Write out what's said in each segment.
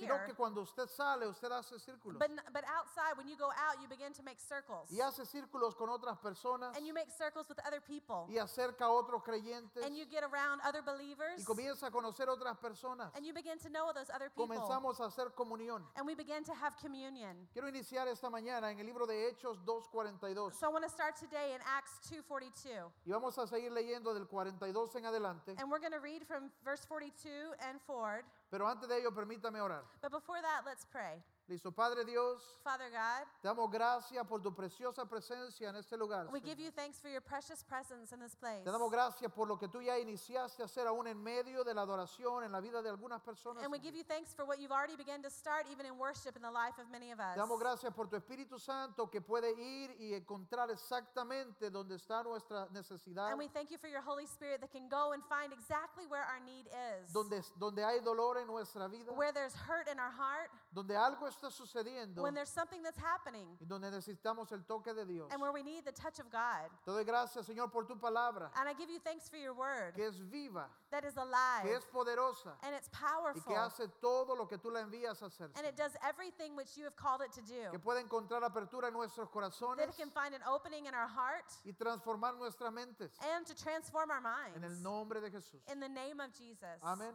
here. que cuando usted sale, usted hace círculos. But, n- but outside, when you go out, you begin to make circles. Y hace círculos con otras personas And you make circles with other people. y acerca a otros creyentes And you get around other believers. y comienza a conocer otras personas. And you begin to know those other people. Comenzamos a hacer comunión. And we begin to have communion. Quiero iniciar esta mañana en el libro de Hechos 2.42 So I want to start today in Acts 2:42. y vamos a seguir leyendo del 42 en adelante. And we're going to read from verse 42 and forward. Pero antes de ello, permítame orar. But before that, let's pray. Listo, Padre Dios, Father God, damos gracias por tu preciosa presencia en este lugar. we Señor. give you thanks for your precious presence in this place. Te damos gracias por lo que tú ya iniciaste a hacer aún en medio de la adoración en la vida de algunas personas. And we Señor. give you thanks for what you've already begun to start, even in worship in the life of many of us. Te damos gracias por tu Espíritu Santo que puede ir y encontrar exactamente donde está nuestra necesidad, And we thank you for your Holy Spirit that can go and find exactly where our need is. donde, donde hay dolor en nuestra vida, Where there's hurt in our heart, donde algo está sucediendo when there's something that's happening, y donde necesitamos el toque de Dios. and where we need the touch of God. Te doy gracias, Señor, por tu palabra, And I give you thanks for your word que es viva, that is que alive es poderosa and it's y que powerful hace todo lo que tú la envías a hacer. and it does everything which you have called it to do. Que puede encontrar apertura en nuestros That corazones it can find an opening in our heart y transformar nuestras mentes and to transform our en el minds. nombre de Jesús. In the name of Jesus. Amen.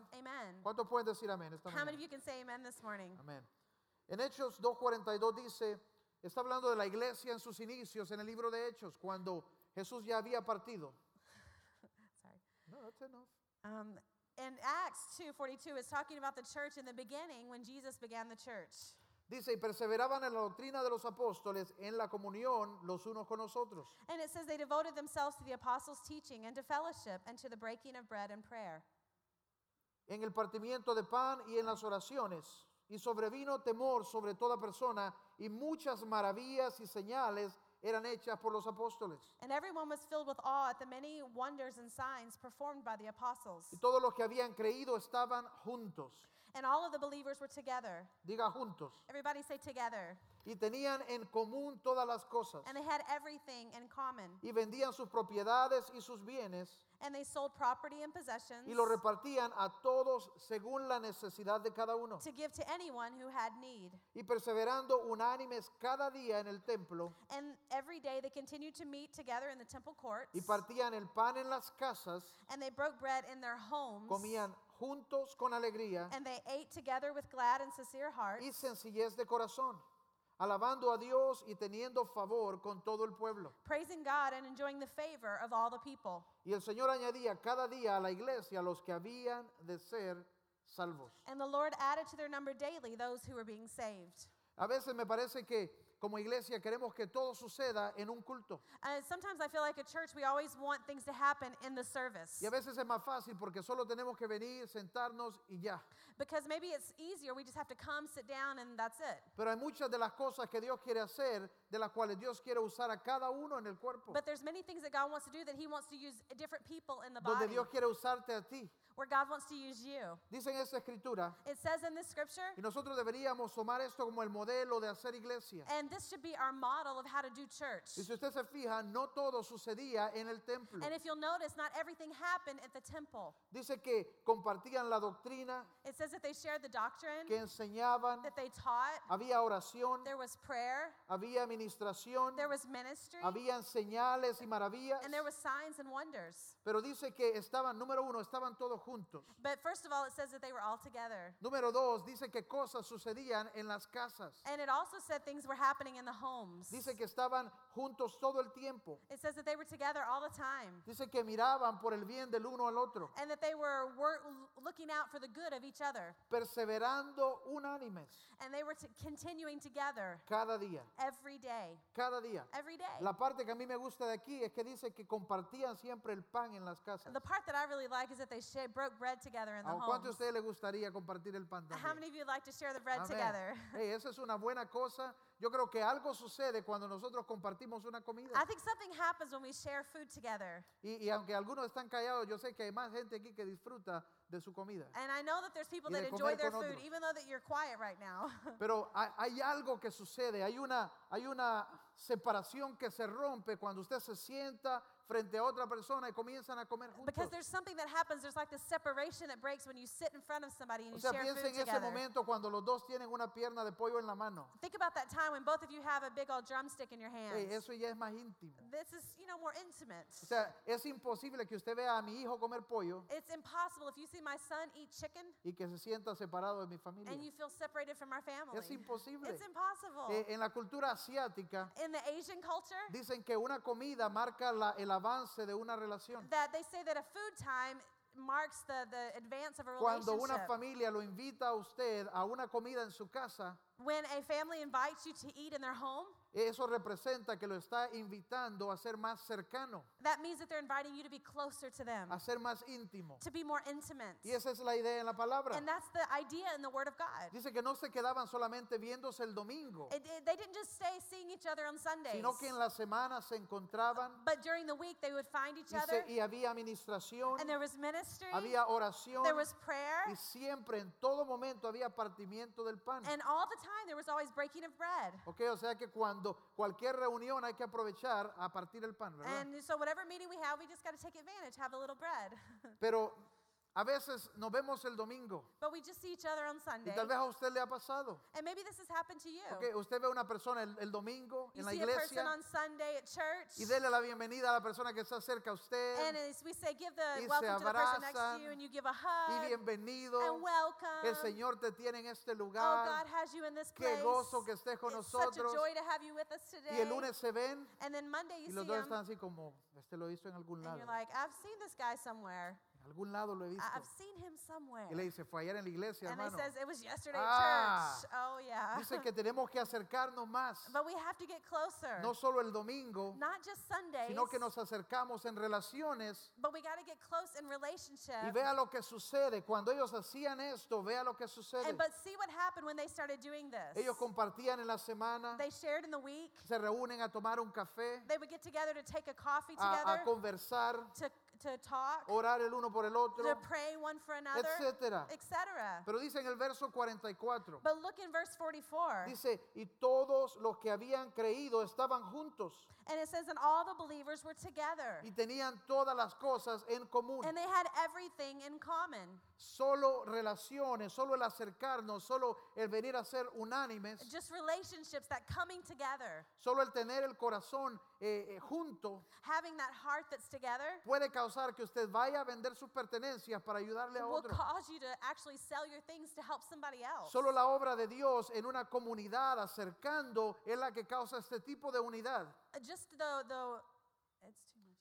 ¿Cuántos pueden decir amén esta How many of mañana? you can say amen this morning? Amén. En Hechos 2.42 dice, está hablando de la iglesia en sus inicios en el libro de Hechos, cuando Jesús ya había partido. Sorry. No, that's enough. Um, in Acts 2:42, it's talking about the church in the beginning when Jesus began the church. Dice, y perseveraban en la doctrina de los apóstoles, en la comunión los unos con los otros. And it says they devoted themselves to the apostles' teaching and to fellowship and to the breaking of bread and prayer. en el partimiento de pan y en las oraciones. Y sobrevino temor sobre toda persona y muchas maravillas y señales eran hechas por los apóstoles. And everyone was filled with awe at the many wonders and signs performed by the Y apostles. todos los que habían creído estaban juntos. And all of the believers were together. Diga juntos. Everybody say together. Y tenían en común todas las cosas. And they had everything in common. Y vendían sus propiedades y sus bienes And they sold property and possessions y lo repartían a todos según la necesidad de cada uno. to give to anyone who had need. Y perseverando unánimes cada día en el templo And every day they continued to meet together in the temple courts. y partían el pan en las casas, And they broke bread in their homes. comían juntos con alegría And they ate together with glad and sincere hearts. y sencillez de corazón, alabando a Dios y teniendo favor con todo el pueblo. praising God and enjoying the favor of all the people. Y el Señor añadía cada día a la iglesia los que habían de ser salvos. And the Lord added to their number daily those who were being saved. A veces me parece que como iglesia queremos que todo suceda en un culto. And sometimes I feel like at church we always want things to happen in the service. Y a veces es más fácil porque solo tenemos que venir, sentarnos y ya. Because maybe it's easier, we just have to come, sit down, and that's it. Pero hay muchas de las cosas que Dios quiere hacer, de las cuales Dios quiere usar a cada uno en el cuerpo. But there's many things that God wants to do that He wants to use different people in the Donde body. Dios quiere usarte a ti. Where God wants to use you. Dice en esta escritura, It says in this scripture, y nosotros deberíamos tomar esto como el modelo de hacer iglesia. and this should be our model of how to do church. Y si usted se fija, no todo sucedía en el templo. And if you'll notice, not everything happened at the temple. Dice que compartían la doctrina, It says that they shared the doctrine, que enseñaban, that they taught, había oración, there was prayer, había administración, there was ministry, habían señales y maravillas. and there was signs and wonders. Pero dice que estaban, número uno, estaban todos juntos. But first of all, it says that they were all together. Número dos, dice que cosas sucedían en las casas. And it also said things were happening in the homes. Dice que estaban juntos todo el tiempo. It says that they were together all the time. Dice que miraban por el bien del uno al otro, And that they were, looking out for the good of each other. perseverando unánimes And they were t- continuing together cada día, every day. cada día. Every day. La parte que a mí me gusta de aquí es que dice que compartían siempre el pan en las casas. The part that I really like is that they shared, broke bread together in the ¿A cuántos de ustedes les gustaría compartir el pan How también? many of you like to share the bread Amén. together? Hey, esa es una buena cosa. Yo creo que algo sucede cuando nosotros compartimos una comida. I think something happens when we share food together. Y, y aunque algunos están callados, yo sé que hay más gente aquí que disfruta de su comida. And I know that there's people that enjoy their food, otros. even though that you're quiet right now. Pero hay, hay algo que sucede, hay una, hay una separación que se rompe cuando usted se sienta frente a otra persona y comienzan a comer juntos. Because there's something that happens, there's like this separation that breaks when you sit in front of somebody and O you sea, share piensa food en ese together. momento cuando los dos tienen una pierna de pollo en la mano. Think about that time when both of you have a big old drumstick in your hands. Ey, eso ya es más íntimo. This is, you know, more intimate. O sea, es imposible que usted vea a mi hijo comer pollo It's impossible if you see my son eat chicken y que se sienta separado de mi familia. and you feel separated from our family. Es imposible. It's impossible. Eh, en la cultura asiática in the Asian culture, dicen que una comida marca la- el avance de una relación. that they say that a food time marks the, the advance of a Cuando una relationship. familia lo invita a usted a una comida en su casa, When a family invites you to eat in their home, eso representa que lo está invitando a ser más cercano, that means that they're inviting you to be closer to them, a ser más íntimo. to be more intimate. Y esa es la idea en la palabra. And that's the idea in the Word of God. Dice que no se quedaban solamente viéndose el domingo, It- it- they didn't just stay seeing each other on Sundays, sino que en la semana se encontraban but during the week they would find each y, other, y había administración, and there was ministry, había oración there was prayer, y siempre, en todo momento, había partimiento del pan. and all the time there was always breaking of bread. Ok, o sea que cuando cualquier reunión hay que aprovechar a partir el pan, ¿verdad? And so whatever meeting we have, we just got to take advantage, have a little bread. Pero a veces nos vemos el domingo but we just see each other on y Sunday. tal vez a usted le ha pasado. And maybe this has happened to you. Ok, usted ve a una persona el, el domingo You en la see a person iglesia on Sunday at church, y dele la bienvenida a la persona que está cerca a usted and as we say, give the y se welcome to the person next to abrazan, you, and you give a y hug bienvenido. and welcome. El Señor te tiene en este oh, God lugar. has you in this Qué place. gozo que estés con it's such a nosotros. joy to have you with us today. Y el lunes se ven and then Monday y you los see dos him, están así como, este lo hizo en algún and lado. you're like, I've seen this guy somewhere. Algún lado lo he visto. I've seen him somewhere. Y le dice, fue ayer en la iglesia, and hermano. they says it was yesterday Ah. at church. Oh yeah. Dice que tenemos que acercarnos más. but we have to get closer. No solo el domingo, Not just Sundays, sino que nos acercamos en relaciones but we got to get close in relationship. y vea lo que sucede. Cuando ellos hacían esto, vea lo que sucede. and but see what happened when they started doing this. Ellos compartían en la semana, they shared in the week. se reúnen a tomar un café, They would get together to take a coffee a, together, a conversar, to, to talk, orar el uno por el otro, to pray one for another, etcétera. etc. Pero dice en el verso 44, But look in verse 44. dice, y todos los que habían creído estaban juntos And it says, and all the believers were together. y tenían todas las cosas en común. And they had everything in common. Solo relaciones, solo el acercarnos, solo el venir a ser unánimes, Just relationships, that coming together, solo el tener el corazón eh, eh, junto having that heart that's together, puede causar que usted vaya a vender sus pertenencias para ayudarle a will otro. cause you to actually sell your things to help somebody else. Solo la obra de Dios en una comunidad acercando es la que causa este tipo de unidad. Just the, the, it's too much.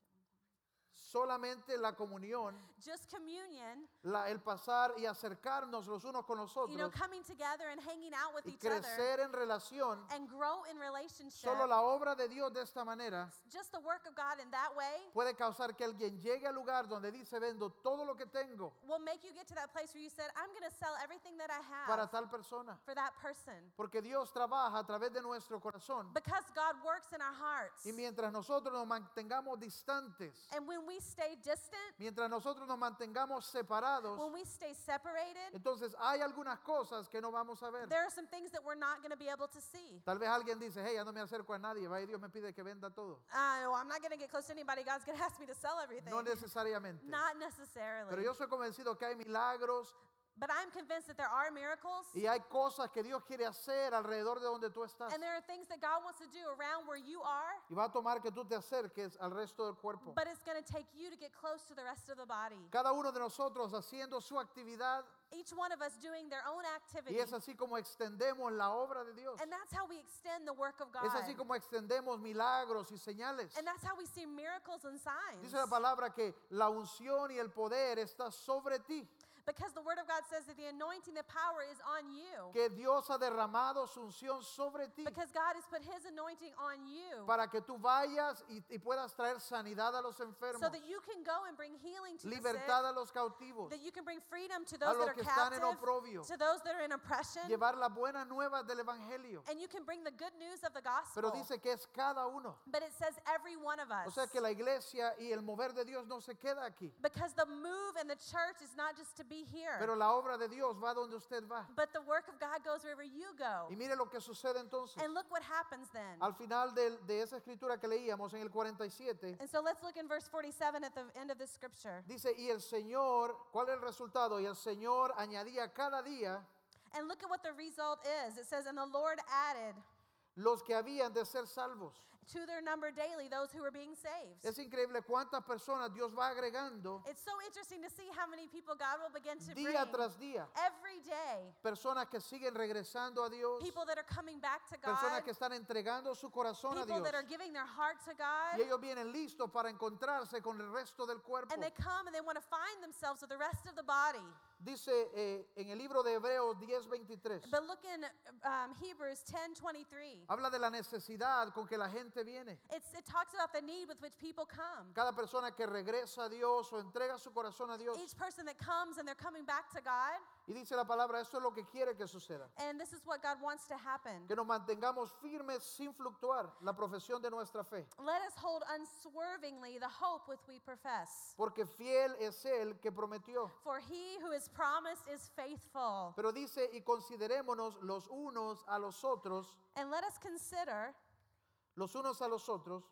Solamente la comunión, Just communion, la- el pasar y acercarnos los unos con los you know, otros coming together and hanging out with y each other crecer en relación, and grow in relationship. solo la obra de Dios de esta manera Just the work of God in that way puede causar que alguien llegue al lugar donde dice vendo todo lo que tengo will make you get to that place where you said, I'm going to sell everything that I para have tal persona. for that person. Porque Dios trabaja a través de nuestro corazón. Because God works in our hearts. Y mientras nosotros nos mantengamos distantes, And when we stay distant, mientras nosotros nos mantengamos separados, when we stay separated, entonces hay algunas cosas que no vamos a ver. there are some things that we're not going to be able to see. Tal vez alguien dice, hey, ya no me acerco a nadie, va y Dios me pide que venda todo. Uh, well, I'm not going to get close to anybody. God's going to ask me to sell everything. No necesariamente. Not necessarily. Pero yo soy convencido que hay milagros But I'm convinced that there are miracles y hay cosas que Dios quiere hacer alrededor de donde tú estás. and there are things that God wants to do around where you are, Y va a tomar que tú te acerques al resto del cuerpo. but it's going to take you to get close to the rest of the body. Cada uno de nosotros haciendo su actividad Each one of us doing their own activity. y es así como extendemos la obra de Dios. And that's how we extend the work of God. Es así como extendemos milagros y señales. And that's how we see miracles and signs. Dice la palabra que la unción y el poder está sobre ti, Because the Word of God says that the anointing, the power is on you. que Dios ha derramado su unción sobre ti Because God has put His anointing on you. para que tú vayas y, y puedas traer sanidad a los enfermos, So that you can go and bring healing to the libertad sick. a los cautivos, That you can bring freedom to a those los that are que están en captive. oprobio, To those that are in oppression. llevar las buenas nuevas del Evangelio. And you can bring the good news of the gospel. Pero dice que es cada uno. But it says every one of us. O sea que la iglesia y el mover de Dios no se queda aquí. Because the move in the church is not just to be be here. Pero la obra de Dios va donde usted va. but the work of God goes wherever you go. Y mire lo que sucede entonces. And look what happens then. Al final del- de, esa escritura que leíamos en el 47, And so let's look in verse 47 at the end of this scripture. dice, y el Señor, ¿cuál es el resultado? Y el Señor añadía cada día And look at what the result is. It says, And the Lord added los que habían de ser salvos. To their number daily those who were being saved. Es increíble cuántas personas Dios va agregando It's so interesting to see how many people God will begin to bring tras día. every day. Personas que siguen regresando a Dios, People that are coming back to personas God, que están entregando su corazón a people Dios. that are giving their heart to God, Y ellos vienen listos para encontrarse con el resto del cuerpo. and they come and they want to find themselves with the rest of the body. Dice eh, en el libro de Hebreos 10:23, But look in um, Hebrews 10 23. habla de la necesidad con que la gente viene. It's, it talks about the need with which people come. Cada persona que regresa a Dios o entrega su corazón a Dios. Each person that comes and they're coming back to God, Y dice la palabra, eso es lo que quiere que suceda. and this is what God wants to happen. Que nos mantengamos firmes sin fluctuar la profesión de nuestra fe. Let us hold unswervingly the hope with we profess. Porque fiel es Él que prometió. For he who is promised is faithful. Pero dice, y considerémonos los unos a los otros, And let us consider los unos a los otros,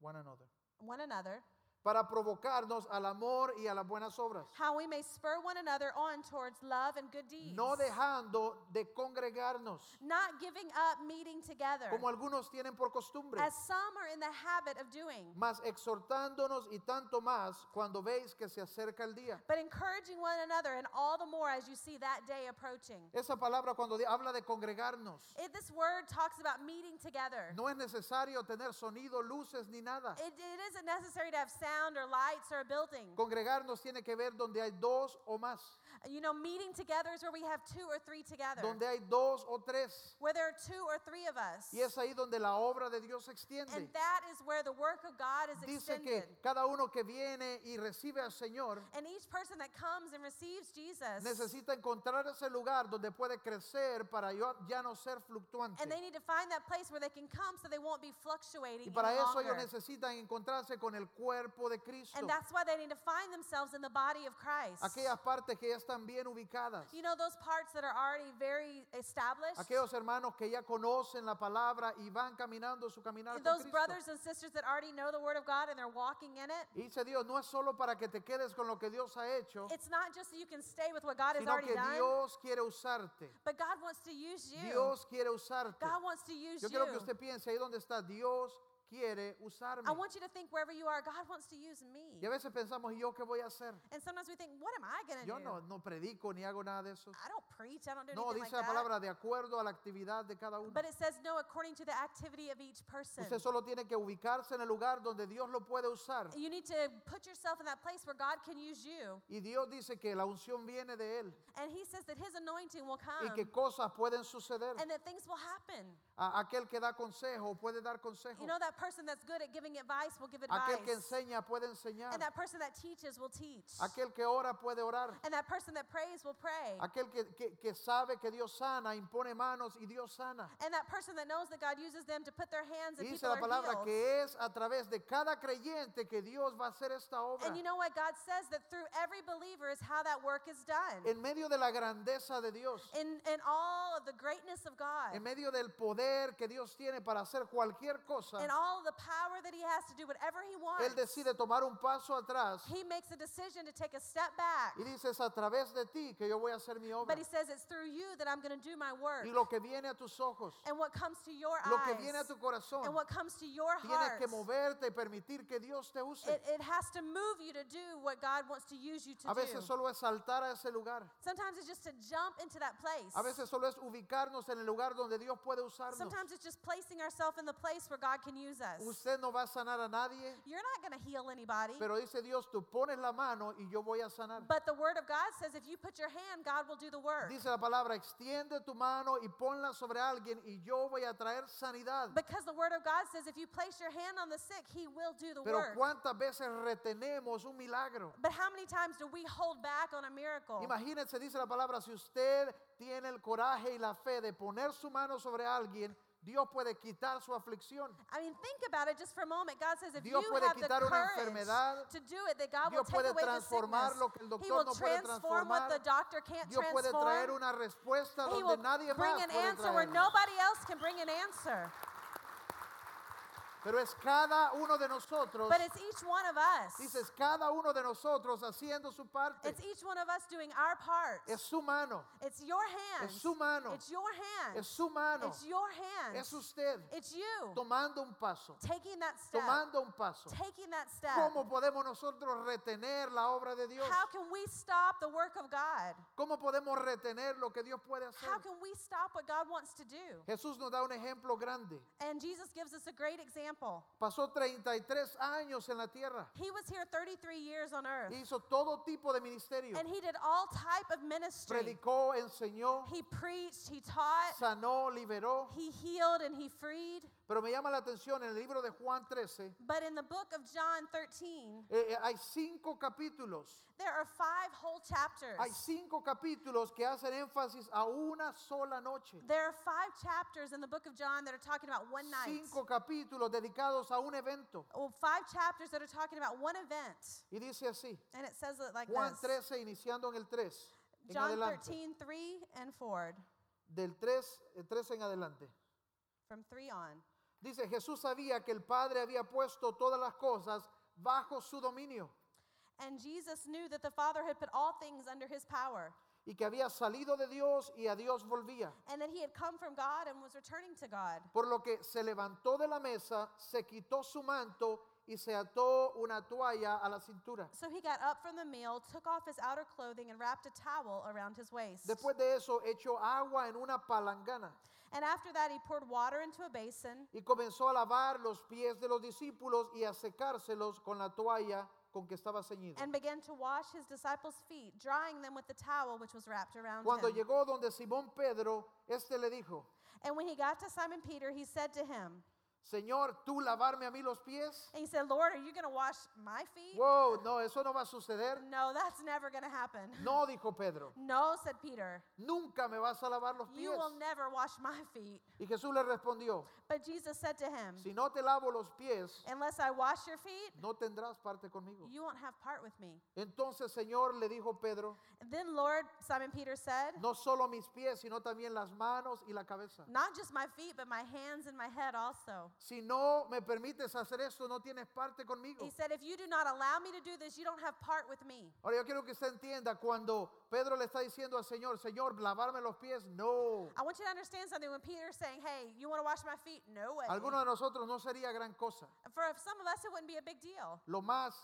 one another, one another, para provocarnos al amor y a las buenas obras. how we may spur one another on towards love and good deeds. No dejando de congregarnos, Not giving up meeting together, como algunos tienen por costumbre, as some are in the habit of doing, mas exhortándonos y tanto más cuando veis que se acerca el día. but encouraging one another, and all the more as you see that day approaching. Esa palabra cuando habla de congregarnos, If this word talks about meeting together. no es necesario tener sonido, luces ni nada. It, it isn't necessary to have sound or lights a building. Congregarnos tiene que ver donde hay dos o más, You know, meeting together is where we have two or three together. donde hay dos o tres. Where there are two or three of us. Y es ahí donde la obra de Dios se extiende. And that is where the work of God is Dice extended. que cada uno que viene y recibe al Señor And each person that comes and receives Jesus, necesita encontrar ese lugar donde puede crecer para ya no ser fluctuante. and they need to find that place where they can come so they won't be fluctuating Y para any eso ellos necesitan encontrarse con el cuerpo de Cristo. And that's why they need to find themselves in the body of Christ. Aquellas partes que ya están bien ubicadas. You know, those parts that are already very established. Aquellos hermanos que ya conocen la palabra y van caminando su caminar con Those brothers and sisters that already know the Word of God and they're walking in it. Y dice Dios, no es solo para que te quedes con lo que Dios ha hecho, It's not just so you can stay with what God has sino already que done, Dios quiere usarte. but God wants to use you. Dios quiere usarte. God wants to use Yo you. quiero que usted piense ahí donde está, Dios quiere usarme. I want you to think wherever you are, God wants to use me. Y a veces pensamos, ¿y yo qué voy a hacer? And sometimes we think, what am I going to Yo do? no, no predico ni hago nada de eso. I don't preach. I don't do No, anything dice like la that. palabra de acuerdo a la actividad de cada uno. But it says no according to the activity of each person. Usted solo tiene que ubicarse en el lugar donde Dios lo puede usar. You need to put yourself in that place where God can use you. Y Dios dice que la unción viene de Él And He says that His anointing will y come que cosas pueden suceder. and that things will happen. A- aquel que da consejo puede dar consejo. You know, that person that's good at giving advice will give advice. Aquel que enseña puede enseñar. And that person that teaches will teach. Aquel que ora puede orar. And that person that prays will pray. Aquel que, que- que sabe que Dios sana, impone manos y Dios sana. And that person that knows that God uses them to put their hands and dice people la are healed. que es a través de cada creyente que Dios va a hacer esta obra. And you know what? God says that through every believer is how that work is done. En medio de la grandeza de Dios, In, in all of the greatness of God. en medio del poder que Dios tiene para hacer cualquier cosa, And all of the power that he has to do whatever he wants. Él decide tomar un paso atrás He makes a decision to take a step back. y dice, es a través de ti que yo voy a hacer mi obra. But he says it's through you that I'm going to do my work. Y lo que viene a tus ojos, And what comes to your lo que eyes. viene a tu corazón, And what comes to your tienes heart. que moverte y permitir que Dios te use. It, it has to move you to do what God wants to use you to A do. veces solo es saltar a ese lugar. Sometimes it's just to jump into that place. A veces solo es ubicarnos en el lugar donde Dios puede usarnos. Sometimes it's just placing ourselves in the place where God can use us. Usted no va a sanar a nadie, You're not going to heal anybody. pero dice Dios, tú pones la mano y yo voy a sanar. But the word of God says if you put your hand, God will do the work. Dice la palabra, extiende tu mano y ponla sobre alguien y yo voy a traer sanidad. Because the word of God says if you place your hand on the sick, he will do the Pero work. ¿cuántas veces retenemos un milagro? But how many times do we hold back on a miracle? Imagínense, dice la palabra, si usted tiene el coraje y la fe de poner su mano sobre alguien, Dios puede quitar su aflicción. I mean, think about it just for a moment. God says if Dios you puede have the quitar una courage enfermedad. to do it, that God Dios will take puede away the transformar lo que el doctor no puede what the doctor can't Dios puede traer una respuesta He donde will nadie bring más an puede answer where traerla. nobody else can bring an answer. Pero es cada uno de nosotros, But it's each one of us. dices, cada uno de nosotros haciendo su parte. It's each one of us doing our part. Es su mano, It's your hands. Es su mano. It's your hands. es su mano, It's your hands. es usted It's you tomando un paso, taking that step. tomando un paso. Taking that step. ¿Cómo podemos nosotros retener la obra de Dios? How can we stop the work of God? ¿Cómo podemos retener lo que Dios puede hacer? How can we stop what God wants to do? Jesús nos da un ejemplo grande. And Jesus gives us a great example. Pasó 33 años en la tierra. He was here 33 years on earth. Hizo todo tipo de ministerio. And he did all type of ministry. Predicó, enseñó, He preached, he taught, sanó, liberó. he healed, and he freed. Pero me llama la atención en el libro de Juan 13, But in the book of John 13, eh, eh, hay cinco capítulos. there are five whole chapters. Hay cinco capítulos que hacen énfasis a una sola noche. There are five chapters in the book of John that are talking about one night. Cinco capítulos dedicados a un evento. Well, five chapters that are talking about one event. Y dice así, And it says it like Juan this. 13, iniciando en el 3, en John adelante. 13, 3 and forward, Del 3, eh, 13 en adelante. from 3 on. Dice, Jesús sabía que el Padre había puesto todas las cosas bajo su dominio And Jesus knew that the Father had put all things under his power, y que había salido de Dios y a Dios volvía. and that he had come from God and was returning to God. Por lo que se levantó de la mesa, se quitó su manto y se ató una toalla a la cintura. So he got up from the meal, took off his outer clothing, and wrapped a towel around his waist. Después de eso, echó agua en una palangana And after that, he poured water into a basin y comenzó a lavar los pies de los discípulos y a secárselos con la toalla con que estaba ceñido. and began to wash his disciples' feet, drying them with the towel which was wrapped around Cuando him. llegó donde Simón Pedro, este le dijo, And when he got to Simon Peter, he said to him, Señor, ¿tú lavarme a mí los pies? and he said, Lord, are you going to wash my feet? Wow, no, eso no va a suceder. No, that's never going to happen. No, dijo Pedro, No, said Peter, nunca me vas a lavar los you pies. will never wash my feet. Y Jesús le respondió, But Jesus said to him, si no te lavo los pies, Unless I wash your feet, no tendrás parte conmigo. you won't have part with me. Entonces, Señor, le dijo Pedro, Then, Lord, Simon Peter said, no solo mis pies, sino también las manos y la cabeza. Not just my feet, but my hands and my head also. Si no me permites hacer esto, no tienes parte conmigo. He said, If you do not allow me to do this, you don't have part with me. Ahora yo quiero que usted entienda cuando Pedro le está diciendo al Señor, Señor, lavarme los pies, no. I want you to understand something. When Peter's saying, Hey, you want to wash my feet? No way. Algunos de nosotros no sería gran cosa. For some of us, it wouldn't be a big deal. Lo más,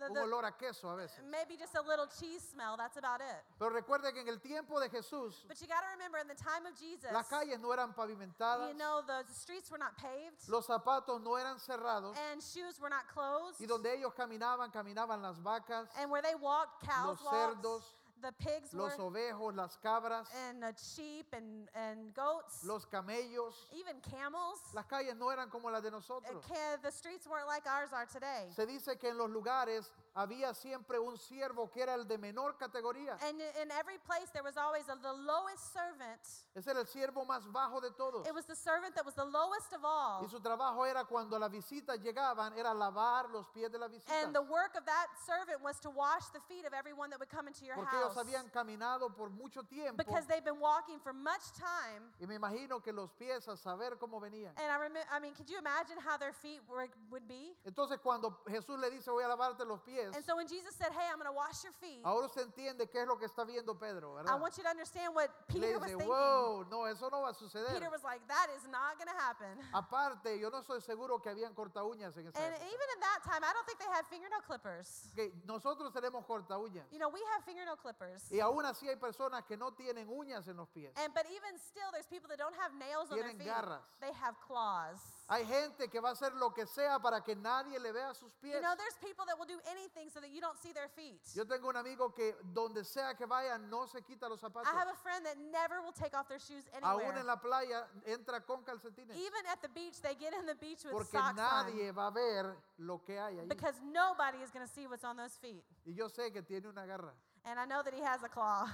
The- un the- olor a queso a veces. maybe just a little cheese smell, that's about it. Pero recuerde que en el tiempo de Jesús, But you got to remember, in the time of Jesus, las calles no eran pavimentadas, you know, the streets were not paved, los zapatos no eran cerrados, and shoes were not closed. y donde ellos caminaban, caminaban las vacas, And where they walked, cows los walked, cerdos, the pigs los were, ovejos, las cabras, and the sheep and, and goats, los camellos. even camels. Las calles no eran como las de nosotros. The streets weren't like ours are today. Se dice que en los lugares había siempre un siervo que era el de menor categoría. And in every place, there was always a, the lowest servant. Ese era el siervo más bajo de todos. It was the servant that was the lowest of all. Y su trabajo era cuando las visitas llegaban, era lavar los pies de la visita. And the work of that servant was to wash the feet of everyone that would come into your Porque house. ellos habían caminado por mucho tiempo. Because they've been walking for much time. Y me imagino que los pies a saber cómo venían. And I remember, I mean, could you imagine how their feet were, would be? Entonces cuando Jesús le dice voy a lavarte los pies, And so when Jesus said, Hey, I'm going to wash your feet, ahora usted entiende qué es lo que está viendo Pedro, I want you to understand what le Peter was thinking. wow, no, eso no va a suceder. Peter was like, That is not going to happen. Aparte, yo no estoy seguro que habían corta uñas en esa And época. even in that time, I don't think they had fingernail clippers. Que nosotros tenemos corta uñas. You know, we have fingernail clippers. Y aún así hay personas que no tienen uñas en los pies. And but even still, there's people that don't have nails on their Tienen feet. garras. They have claws. Hay gente que va a hacer lo que sea para que nadie le vea sus pies. You know, there's people that will do anything so that you don't see their feet. Yo tengo un amigo que donde sea que vaya no se quita los zapatos. I have a friend that never will take off their shoes Aún anywhere. en la playa entra con calcetines. Even at the beach, they get in the beach with Porque socks nadie va a ver lo que hay on ahí. because nobody is going to see what's on those feet. Y yo sé que tiene una garra. And I know that he has a claw.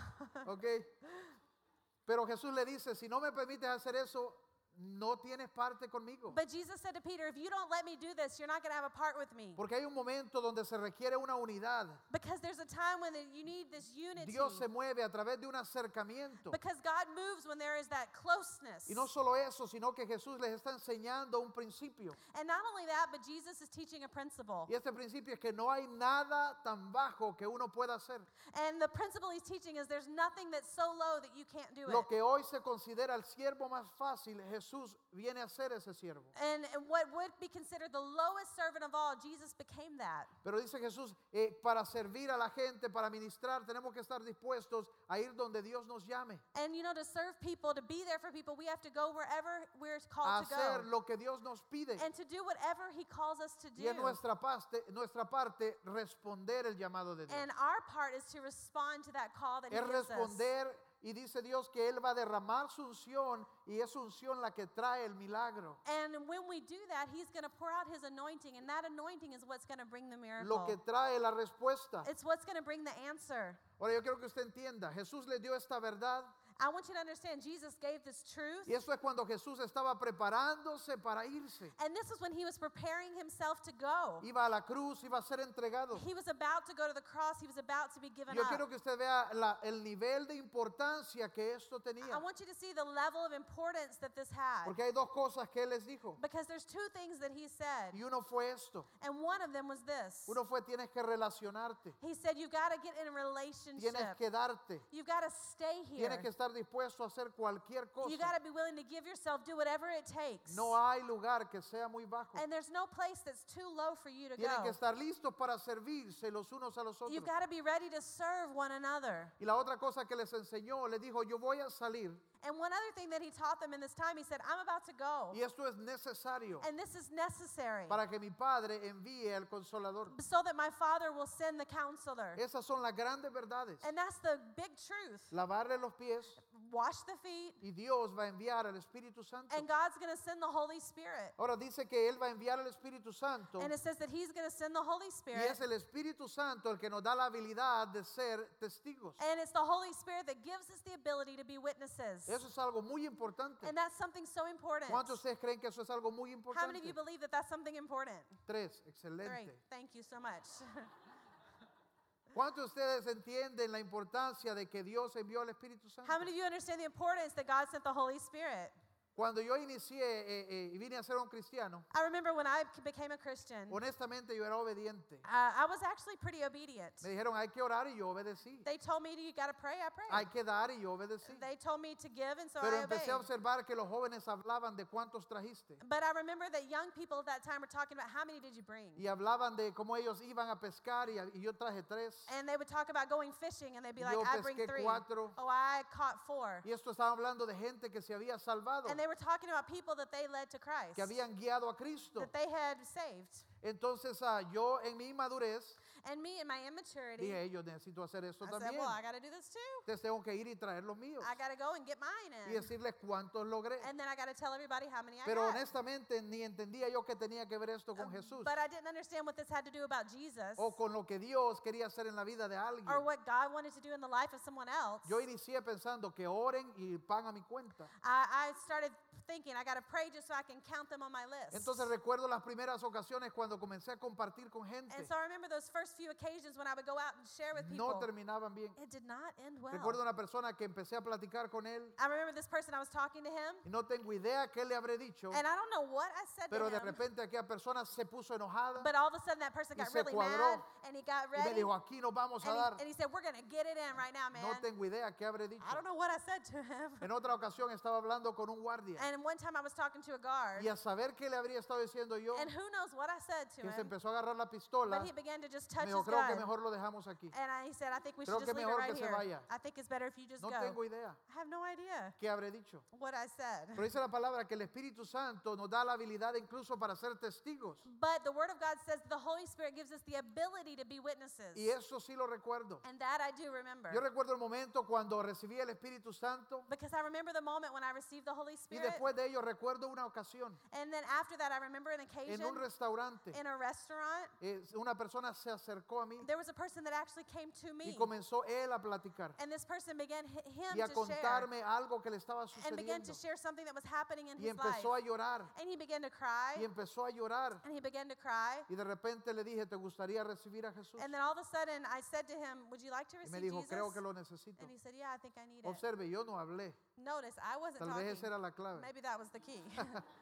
¿Ok? Pero Jesús le dice, si no me permites hacer eso, no tienes parte conmigo. But Jesus said to Peter, If you don't let me do this, you're not going to have a part with me. Porque hay un momento donde se requiere una unidad. Because there's a time when you need this unity. Dios se mueve a través de un acercamiento. Because God moves when there is that closeness. Y no solo eso, sino que Jesús les está enseñando un principio. And not only that, but Jesus is teaching a principle. Y este principio es que no hay nada tan bajo que uno pueda hacer. And the principle he's teaching is there's nothing that's so low that you can't do Lo it. que hoy se considera el siervo más fácil, Jesús viene a ser ese siervo. And, and what would be considered the lowest servant of all, Jesus became that. Pero dice Jesús, eh, para servir a la gente, para ministrar, tenemos que estar dispuestos a ir donde Dios nos llame, And you know, to serve people, to be there for people, we have to go wherever we're a called to hacer go. lo que Dios nos pide. And to do whatever he calls us to do. Y en nuestra parte, nuestra parte, responder el llamado de Dios. And our part is to respond to that call that he Es gives us. responder y dice Dios que Él va a derramar su unción y es su unción la que trae el milagro. And when we do that, he's going to pour out his anointing, and that anointing is what's going to bring the miracle. Lo que trae la respuesta. It's what's going to bring the answer. Ahora yo quiero que usted entienda, Jesús le dio esta verdad I want you to understand Jesus gave this truth. y eso es cuando Jesús estaba preparándose para irse. And this is when he was preparing himself to go. Iba a la cruz, iba a ser entregado. He was about to go to the cross. He was about to be given Yo up. quiero que usted vea la- el nivel de importancia que esto I want you to see the level of importance that this had. Porque hay dos cosas que Él les dijo. Because there's two things that he said. Y uno fue esto. And one of them was this. Uno fue tienes que relacionarte. He said, You've got to get in a relationship. Tienes que darte. You've got to stay here. Tienes que estar dispuesto a hacer cualquier You cosa. got to be willing to give yourself, do whatever it takes. No hay lugar que sea muy bajo. And there's no place that's too low for you to Tienen que go. estar listos para servirse los unos a los otros. You've got to be ready to serve one another. Y la otra cosa que les enseñó, le dijo, yo voy a salir And one other thing that he taught them in this time, he said, I'm about to go. y esto es necesario And this is necessary para que mi Padre envíe al Consolador. so that my Father will send the counselor. Esas son las grandes verdades. And that's the big truth. Lavarle los pies Wash the feet, y Dios va a enviar al Espíritu Santo. and God's going to send the Holy Spirit. Ahora dice que Él va a enviar al Espíritu Santo And it says that he's going to send the Holy y Spirit. es el Espíritu Santo el que nos da la habilidad de ser testigos. And it's the Holy Spirit that gives us the ability to be witnesses. Eso es algo muy importante. And that's something so important. ¿Cuántos de ustedes creen que eso es algo muy How many of importante? you believe that that's something important? Tres, Great. excelente. Thank you so much. ¿Cuántos de ustedes entienden la importancia de que Dios envió al Espíritu Santo? How many of you understand the importance that God sent the Holy Spirit? Cuando yo inicié eh, eh, y vine a ser un cristiano, I remember when I became a Christian, uh, honestamente yo era obediente. I was actually pretty obedient. Me dijeron hay que orar y yo obedecí. They told me you got to pray, I prayed. Hay que dar y yo obedecí. They told me to give, and so Pero I obeyed. empecé a observar que los jóvenes hablaban de cuántos trajiste. But I remember that young people at that time were talking about how many did you bring? Y hablaban de cómo ellos iban a pescar y, y yo traje tres. And they would talk about going fishing, and they'd be like, Yo I bring three. cuatro. Oh, I caught four. Y esto estaba hablando de gente que se había salvado, And they were talking about people that they led to Christ, que habían guiado a Cristo. that they had saved. Entonces ah, yo en mi inmadurez And me, in my immaturity, dije, yo necesito hacer esto I said, también. well, I got to do this too. Entonces tengo que ir y traer los míos I got to go and get mine y in. decirles cuántos logré. And then I got to tell everybody how many I Pero got. honestamente ni entendía yo que tenía que ver esto con Jesús But I didn't understand what this had to do about Jesus o con lo que Dios quería hacer en la vida de alguien. or what God wanted to do in the life of someone else. Yo inicié pensando que oren y pan a mi cuenta. I, I started thinking I got to pray just so I can count them on my list. Entonces recuerdo las primeras ocasiones cuando comencé a compartir con gente. and so I remember those first few occasions when I would go out and share with people. No terminaban bien. it did not end well. Recuerdo una persona que empecé a platicar con él I remember this person I was talking to him, y no tengo idea qué le habré dicho, and I don't know what I said pero to de him. repente aquella persona se puso enojada But all of a sudden, that person got really cuadró. mad, and he got y me ready. dijo, aquí nos vamos a And dar. he, and he said, "We're gonna get it in right now, man." No tengo idea qué habré dicho. I don't know what I said to him. En otra ocasión estaba hablando con un guardia And one time I was talking to a guard, y a saber qué le habría estado diciendo yo, and who knows what I said to que se him, empezó a agarrar la pistola, but he began to just touch me dijo, creo que gun. mejor lo dejamos aquí. And I, said, "I think we Creo should que just leave it mejor right que se here. vaya. I think it's better if you just No go." tengo idea I have no idea qué habré dicho. what I said. Pero dice la palabra que el Espíritu Santo nos da la habilidad incluso para ser testigos. But the Word of God says the Holy Spirit gives us the ability to be witnesses. Y eso sí lo recuerdo. And that I do remember. Yo recuerdo el momento cuando recibí el Espíritu Santo Because I remember the moment when I received the Holy y Spirit. después de ello recuerdo una ocasión And then after that, I remember an occasion en un restaurante. in a restaurant. eh, una persona se acercó a mí there was a person that actually came to y me. comenzó él a platicar And this person began hi- him y a to share contarme algo que le estaba and began to sucediendo. share something that was happening in Y his life. empezó a llorar And he began to cry. y empezó a llorar. And he began to cry. Y de repente le dije, ¿te gustaría recibir a Jesús? And then all of a sudden I said to him, Would you like to Y me receive dijo, Jesus? creo que lo necesito. And he said, Yeah, I think I need it. Observe, yo no hablé. Notice, I wasn't Tal vez esa talking. era la clave. Maybe that was the key.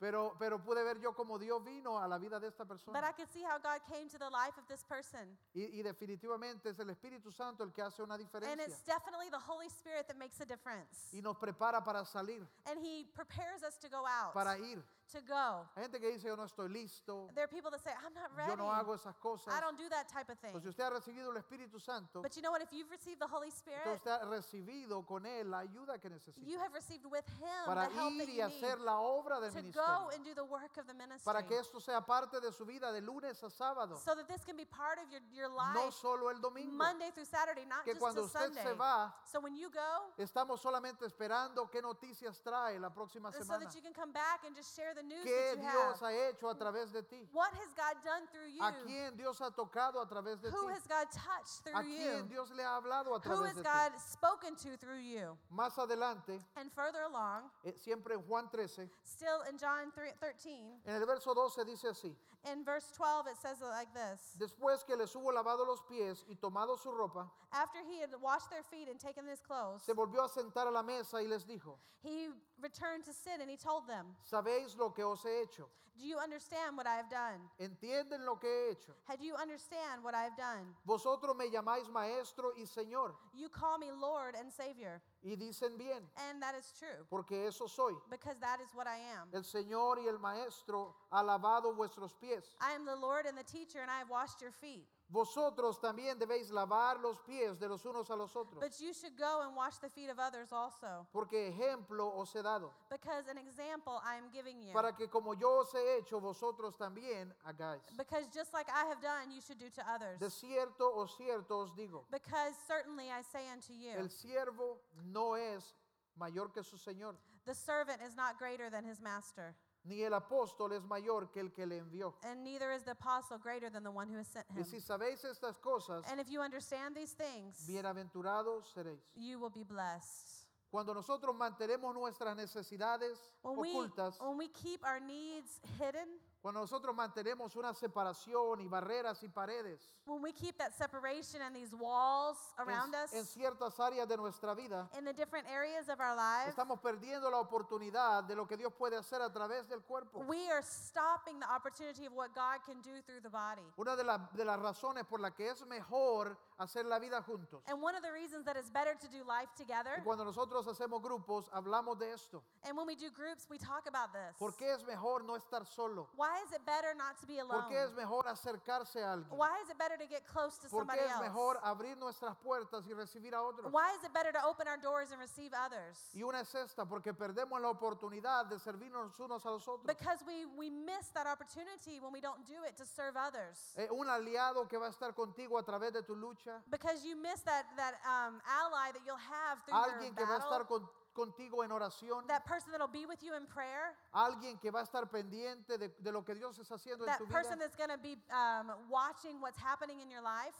Pero, pero pude ver yo como Dios vino a la vida de esta but persona. I could see how God came to the life of this person. Y, y definitivamente es el Espíritu Santo el que hace una And diferencia. it's definitely the Holy Spirit that makes a difference. Y nos prepara para salir, And he prepares us to go out, para ir. To go. Hay gente que dice, yo no estoy listo, There are people that say, I'm not ready. yo no hago esas cosas. I don't do that type of thing. Pues si usted ha recibido el Espíritu Santo, But you know what? If you've received the Holy Spirit, entonces usted ha recibido con Él la ayuda que necesita you have received with Him para the help ir that y you need hacer la obra del to go ministerio. and do the work of the ministry. Para que esto sea parte de su vida de lunes a sábado, so that this can be part of your, your no life solo el domingo. Monday through Saturday, not Que just cuando to usted Sunday. se va, so when you go, estamos solamente esperando qué noticias trae la próxima so semana. that you can come back and just share ¿Qué Dios ha hecho a través de ti? What has God done through you? ¿A quién Dios ha tocado a través de Who ti? has God touched ¿A through quién you? Dios le ha hablado a Who través has de God ti? spoken to through you? Más adelante, And further along, eh, siempre en Juan 13, still in John 3, 13, en el verso 12 dice así, in verse 12, it says it like this después que les hubo lavado los pies y tomado su ropa, After he had washed their feet and taken his clothes, se volvió a sentar a la mesa y les dijo, he returned to sit and he told them, ¿sabéis lo que os he hecho? Do you understand what I have done? ¿Entienden lo que he hecho? How do you understand what I have done? Vosotros me llamáis maestro y señor, You call me Lord and Savior, y dicen bien, and that is true, porque eso soy. because that is what I am. El Señor y el Maestro ha lavado vuestros pies. I am the Lord and the teacher, and I have washed your feet. Vosotros también debéis lavar los pies de los unos a los otros, But you should go and wash the feet of others also, porque ejemplo os he dado, because an example I am giving you. para que como yo os he hecho, vosotros también hagáis. Because just like I have done, you should do to others. De cierto o cierto os digo, Because certainly I say unto you, el siervo no es mayor que su Señor, the servant is not greater than his master, ni el apóstol es mayor que el que le envió. and neither is the apostle greater than the one who has sent Y him. si sabéis estas cosas, And if you understand these things, bienaventurados seréis. you will be blessed. Cuando nosotros mantenemos nuestras necesidades When we, ocultas, when we keep our needs hidden, cuando nosotros mantenemos una separación y barreras y paredes when we keep that separation and these walls en, around us en ciertas áreas de nuestra vida, in the different areas of our lives, estamos perdiendo la oportunidad de lo que Dios puede hacer a través del cuerpo. we are stopping the opportunity of what God can do through the body. Una de, la- de las razones por las que es mejor hacer la vida juntos. And one of the reasons that it's better to do life together, Y cuando nosotros hacemos grupos, hablamos de esto. and when we do groups, we talk about this. ¿Por qué es mejor no estar solo? Why is it better not to be alone? ¿Por qué es mejor acercarse a alguien? Why is it better to get close to ¿Por somebody qué es else? mejor abrir nuestras puertas y recibir a otros? Why is it better to open our doors and receive others? Y una es esta, porque perdemos la oportunidad de servirnos unos a los otros. Because we, we miss that opportunity when we don't do it to serve others. Eh, un aliado que va a estar contigo a través de tu lucha. Because you miss that, that um, ally that you'll have through Alguien your que va a estar con- contigo en oración. That person that'll be with you in prayer. Alguien que va a estar pendiente de, de lo que Dios está haciendo en That tu person vida. that's going to be um, watching what's happening in your life.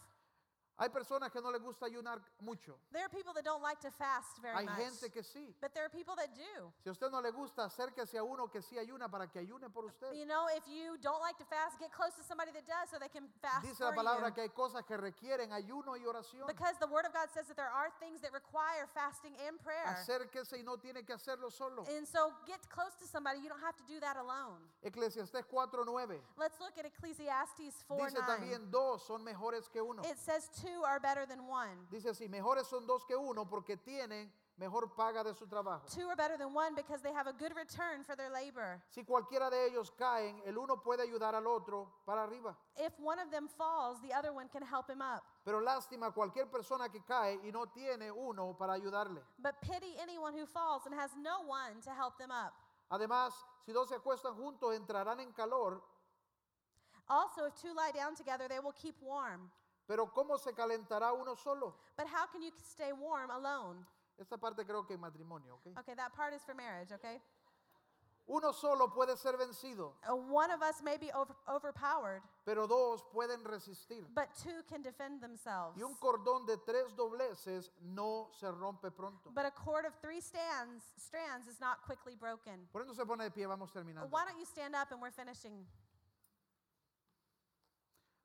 Hay personas que no les gusta ayunar mucho. There are people that don't like to fast very Hay much. gente que sí. But there are people that do. Si a usted no le gusta, acérquese a uno que sí ayuna para que ayune por usted. You know, if you don't like to fast, get close to somebody that does so they can fast Dice for la palabra you. que hay cosas que requieren ayuno y oración. Because the Word of God says that there are things that require fasting and prayer. Acérquese y no tiene que hacerlo solo. And so get close to somebody. You don't have to do that alone. Eclesiastés 4:9 Let's look at Ecclesiastes 4 dice 9. también dos son mejores que uno. It says two are better than one. Dice así, mejores son dos que uno porque tienen mejor paga de su trabajo. Two are better than one because they have a good return for their labor. Si cualquiera de ellos caen, el uno puede ayudar al otro para arriba. If one of them falls, the other one can help him up. Pero lástima cualquier persona que cae y no tiene uno para ayudarle. But pity anyone who falls and has no one to help them up. Además, si dos se acuestan juntos, entrarán en calor. Also, if two lie down together, they will keep warm. Pero ¿cómo se calentará uno solo? But how can you stay warm alone? Esta parte creo que en matrimonio, ¿ok? Okay, that part is for marriage, okay? Uno solo puede ser vencido, Uh, One of us may be over, overpowered, pero dos pueden resistir. but two can defend themselves. Y un cordón de tres dobleces no se rompe pronto. But a cord of three stands, strands is not quickly broken. Por eso se pone de pie, vamos terminando. Why don't you stand up and we're finishing?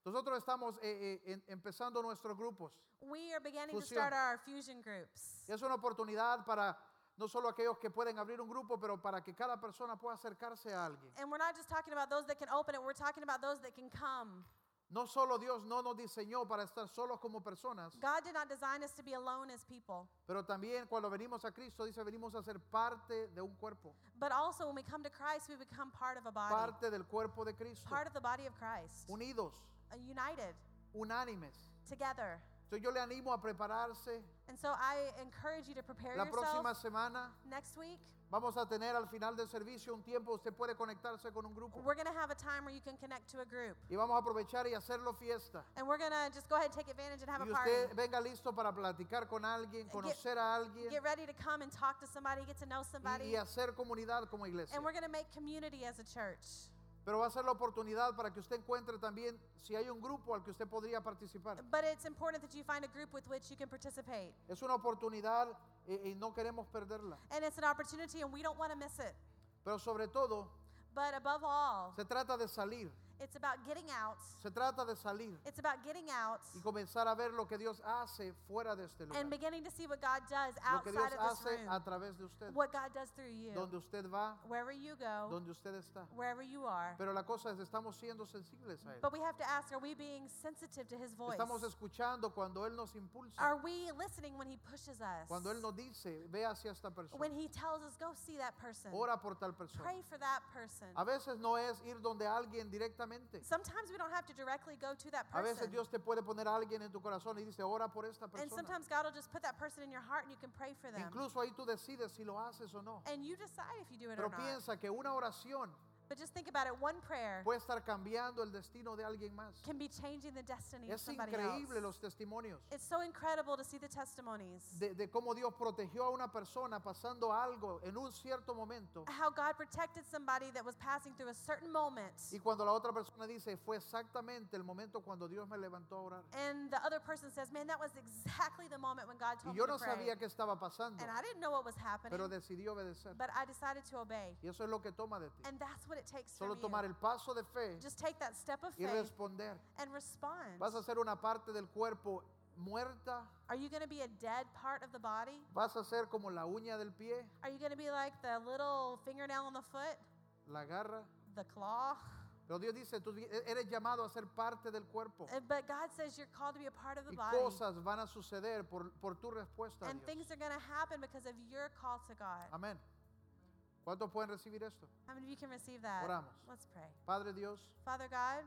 Nosotros estamos eh, eh, empezando nuestros grupos. We are beginning to Fusión. start our fusion groups. Es una oportunidad para no solo aquellos que pueden abrir un grupo, pero para que cada persona pueda acercarse a alguien. And we're not just talking about those that can open it, we're talking about those that can come. No solo Dios no nos diseñó para estar solos como personas, God did not design us to be alone as people, pero también cuando venimos a Cristo dice venimos a ser parte de un cuerpo, but also when we come to Christ, we become part of a body, parte del cuerpo de Cristo, part of the body of Christ, unidos, united, unánimes. together. Entonces yo le animo a prepararse. And so I encourage you to prepare La próxima yourself semana next week. vamos a tener al final del servicio un tiempo, usted puede conectarse con un grupo. We're going to have a time where you can connect to a group. Y vamos a aprovechar y hacerlo fiesta. And we're going to just go ahead and take advantage and have Y a party. usted venga listo para platicar con alguien, conocer a alguien Get ready to come and talk to somebody, get to know y, somebody. y hacer comunidad como iglesia. And we're going to make community as a church. Pero va a ser la oportunidad para que usted encuentre también si hay un grupo al que usted podría participar. But it's important that you find a group with which you can participate. Es una oportunidad y, y no queremos perderla. And it's an opportunity and we don't want to miss it. Pero sobre todo, But above all, se trata de salir. It's about getting out. Se trata de salir It's about getting out y comenzar a ver lo que Dios hace fuera de este lugar. and beginning to see what God does Lo que Dios outside of this hace room. a través de usted. What God does through you. Donde usted va, Wherever you go, donde usted está. wherever you are. Pero la cosa es, estamos siendo sensibles a Él. But we have to ask are we being sensitive to His voice? Estamos escuchando cuando Él nos impulsa. Are we listening when He pushes us? Cuando Él nos dice, ve hacia esta persona. When He tells us, go see that person. Ora por tal persona. Pray for that person. A veces no es ir donde alguien directamente. Sometimes we don't have to directly go to that A veces person. Dios te puede poner a alguien en tu corazón y dice, ora por esta And persona. sometimes God will just put that person in your heart and you can pray for them. Incluso ahí tú decides si lo haces o no. And you decide if you do it Pero or not. piensa que una oración But just think about it one prayer puede estar cambiando el destino de alguien más. can be changing the destiny of Es somebody increíble else. los testimonios It's so incredible to see the testimonies. de, de cómo Dios protegió a una persona pasando algo en un cierto momento. How God protected somebody that was passing through a certain moment. Y cuando la otra persona dice, fue exactamente el momento cuando Dios me levantó a orar. And the other person says, Man, that was exactly the moment when God Y told yo me no to pray. sabía qué estaba pasando, And I didn't know what was happening, pero decidí obedecer. but I decided to obey. Y eso es lo que toma de ti. And that's what it takes Solo tomar el paso de fe Just take that step of y faith responder. and respond. Vas a ser una parte del cuerpo muerta. Are you going to be a dead part of the body? Vas a ser como la uña del pie, Are you going to be like the little fingernail on the foot, la garra. the claw? Pero Dios dice, tú eres llamado a ser parte del cuerpo. But God says you're called to be a part of the Y body. cosas van a suceder por, por tu respuesta a And Dios. things are going to happen because of your call to God. Amén. ¿Cuántos pueden recibir esto? How many of you can receive that? Oramos. Let's pray. Padre Dios, Father God,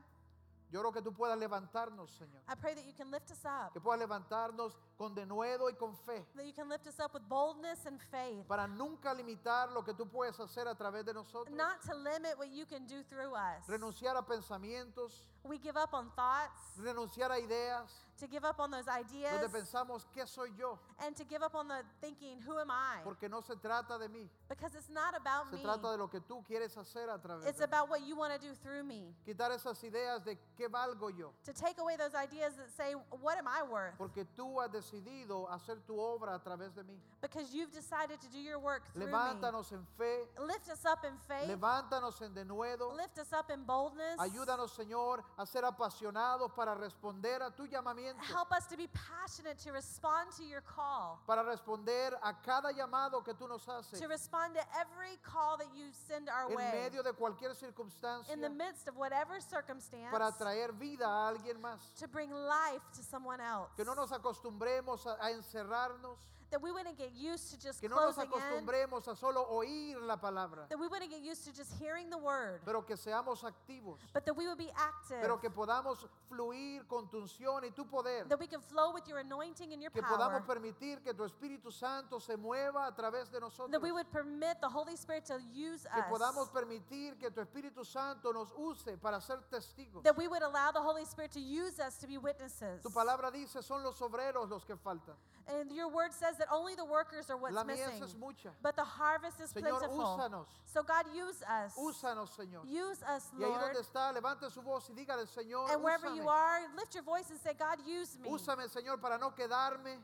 yo oro que tú puedas levantarnos, Señor. I pray that you can lift us up, Que puedas levantarnos con denuedo y con fe. that you can lift us up with boldness and faith, Para nunca limitar lo que tú puedes hacer a través de nosotros. not to limit what you can do through us. Renunciar a pensamientos. We give up on thoughts, Renunciar a ideas. to give up on those ideas, Donde pensamos, ¿qué soy yo? and to give up on the thinking, who am I? Porque no se trata de mí. Because it's not about Se me. trata de lo que tú quieres hacer a través It's de about what you want to do through me. Quitar esas ideas de qué valgo yo. To take away those ideas that say, what am I worth? Porque tú has decidido hacer tu obra a través de mí. Because you've decided to do your work through me. Levántanos en fe. Lift us up in faith. Levántanos en denuedo. Lift us up in boldness. Ayúdanos, Señor, a ser apasionados para responder a tu llamamiento. Help us to be passionate to respond to your call, Para responder a cada llamado que tú nos haces. to respond to every call that you send our En way medio de cualquier circunstancia. in the midst of whatever circumstance Para traer vida a alguien más. to bring life to someone else. Que no nos acostumbremos a, a encerrarnos. That we wouldn't get used to just Que no nos closing in, acostumbremos a solo oír la palabra. that we wouldn't get used to just hearing the word, Pero que seamos activos. but that we would be active, Pero que podamos fluir con tu unción y tu poder. that we can flow with your anointing and your Que power, podamos permitir que tu Espíritu Santo se mueva a través de nosotros. that we would permit the Holy Spirit to use Que us, podamos permitir que tu Espíritu Santo nos use para ser testigos. that we would allow the Holy Spirit to use us to be witnesses. Tu palabra dice, son los obreros los que faltan. And your word says says that only the workers are what's La missing. es mucha. But the harvest is Señor, plentiful. úsanos. So God use us. Úsanos, Señor. Use us, Y ahí Lord. donde está, levante su voz y dígale, Señor, And wherever úsame. you are, lift your voice and say, God, use me. Úsame, Señor, para no quedarme,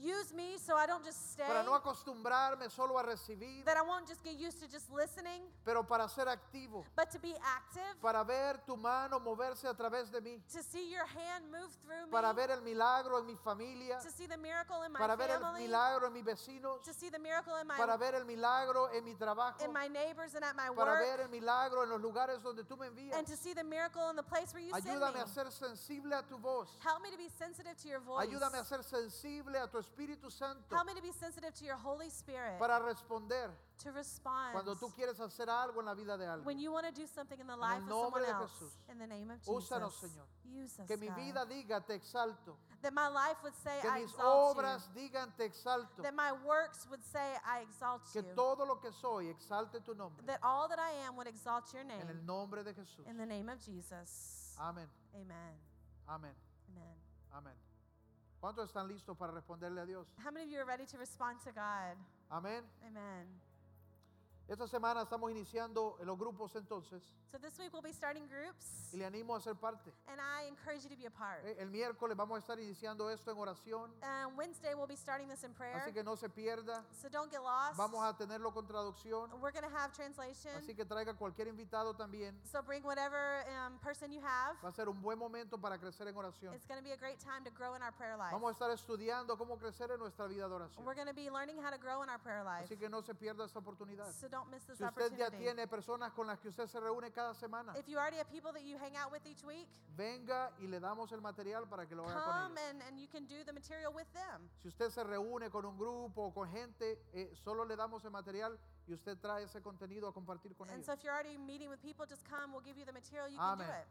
Use me so I don't just stay. para no acostumbrarme solo a recibir, That I won't just get used to just listening, pero para ser activo, but to be active, para ver tu mano moverse a través de mí, to see your hand move through me, para ver el milagro en mi familia, to see the miracle in my para ver el family, milagro en mis vecinos, to see the miracle in my para ver el milagro en mi trabajo, in my neighbors and at my para work, ver el milagro en los lugares donde tú me envías. and to see the miracle in the place where you send me. Ayúdame a ser sensible a tu voz. Help me to be sensitive to your voice. Ayúdame a ser sensible a tu Espíritu Santo Help me to be sensitive to your Holy Spirit para responder to respond cuando tú quieres hacer algo en la vida de alguien. when you want to do something in the life of nombre de else. Jesús. In the name of Jesus. Úsanos, Señor. Use us, Que mi God. vida diga te exalto. that my life would say Que I mis exalt obras digan te exalto. you. That my works would say I exalt Que you. todo lo que soy exalte tu nombre. that all that I am would exalt your En name. el nombre de Jesús. In the name of Jesus. Amén. Amen. Amén. Amen. Amén. ¿Cuántos están listos para responderle a Dios? How many of you are ready to respond to God? Amén. Amen. Esta semana estamos iniciando en los grupos entonces So this week we'll be starting groups, y le animo a ser parte. and I encourage you to be a part. Eh, El miércoles vamos a estar iniciando esto en oración, Um, Wednesday we'll be starting this in prayer, así que no se pierda. so don't get lost. Vamos a tenerlo con traducción, We're going to have translation, así que traiga cualquier invitado también. so bring whatever um, person you have. Va a ser un buen momento para crecer en oración. It's going to be a great time to grow in our prayer life. Vamos a estar estudiando cómo crecer en nuestra vida de oración. We're going to be learning how to grow in our prayer life, Así que no se pierda esta oportunidad. so don't miss this Si usted ya opportunity. tiene personas con las que usted se reúne cada semana, If you already have people that you hang out with each week, venga y le damos el material para que lo haga con come ellos. and, and you can do the material with them. Si usted se reúne con un grupo o con gente, eh, solo le damos el material y usted trae ese contenido a compartir con And ellos. so if you're already meeting with people, just come. We'll give you the material. You can do Amén. it.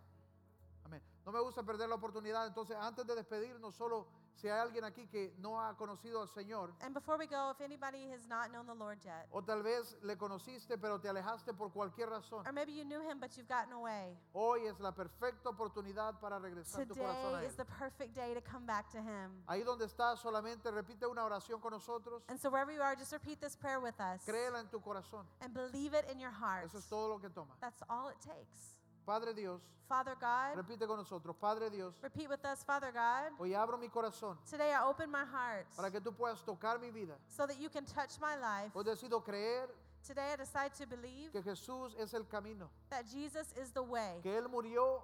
Amén. No me gusta perder la oportunidad, entonces antes de despedirnos, solo si hay alguien aquí que no ha conocido al Señor, And before we go, if anybody has not known the Lord yet, o tal vez le conociste pero te alejaste por cualquier razón, or maybe you knew him but you've gotten away, hoy es la perfecta oportunidad para regresar tu corazón a today Él. is the perfect day to come back to him. Ahí donde estás, solamente repite una oración con nosotros, And so wherever you are, just repeat this prayer with us créela en tu corazón. and believe it in your heart. Eso es todo lo que toma. That's all it takes. Padre Dios, Father God, repite con nosotros, Padre Dios, repeat with us, Father God. hoy abro mi corazón Today I open my heart para que tú puedas tocar mi vida. so that you can touch my life. Hoy decido creer Today I decide to believe que Jesús es el camino, that Jesus is the way, que Él murió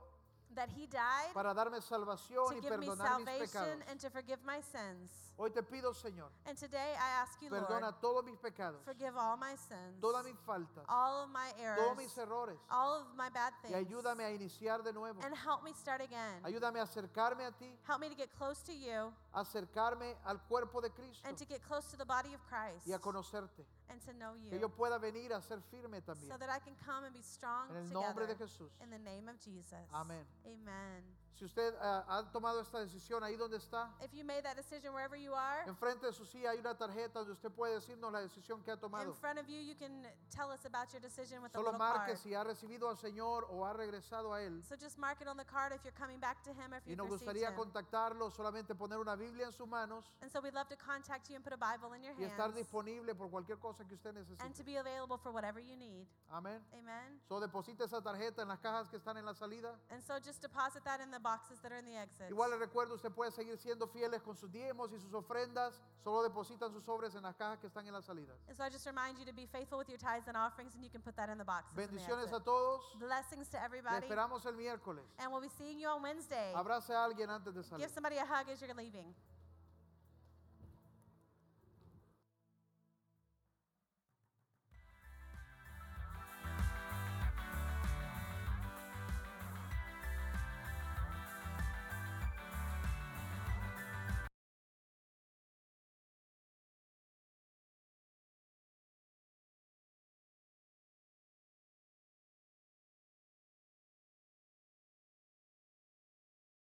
that he died para darme salvación to y give me perdonar mis pecados. salvation and to forgive my sins. Hoy te pido, Señor, And today I ask you, Lord, perdona todos mis pecados, forgive all my sins, todas mis faltas, all of my todos mis errors, errores all of my bad y things, ayúdame a iniciar de nuevo. and help me start again. Ayúdame a acercarme a ti, Help me to get close to you acercarme al cuerpo de Cristo and to get close to the body of Christ y a conocerte. and to know Que you yo pueda venir a ser firme también. so that I can come and be strong En el nombre de together Jesús. in the name of Jesus. Amén. Amen. Si usted ah, ha tomado esta decisión ahí donde está, If you made that decision wherever you are, enfrente de su silla hay una tarjeta donde usted puede decirnos la decisión que ha in tomado. front of you, you can tell us about your decision with a Solo little marque card. si ha recibido al Señor o ha regresado a Él. So just mark it on the card if you're coming back to Him or if Y you've nos received gustaría Him. contactarlo, solamente poner una Biblia en sus manos And so we'd love to contact you and put a Bible in your y estar hands disponible por cualquier cosa que usted and to necesite. be available for whatever you need. Amén. Amen. So deposite esa tarjeta en las cajas que están en la salida. And so just deposit that in the boxes that are in the exit. Igual le recuerdo, usted puede seguir siendo fieles con sus diezmos y sus ofrendas. Solo depositan sus sobres en las cajas que están en las salidas. And so I just remind you to be faithful with your tithes and offerings, and you can put that in the boxes. in the Bendiciones a todos. Blessings to Le everybody. esperamos el miércoles. And we'll be seeing you on Wednesday. Abrace a alguien antes de salir. Give somebody a hug as you're leaving.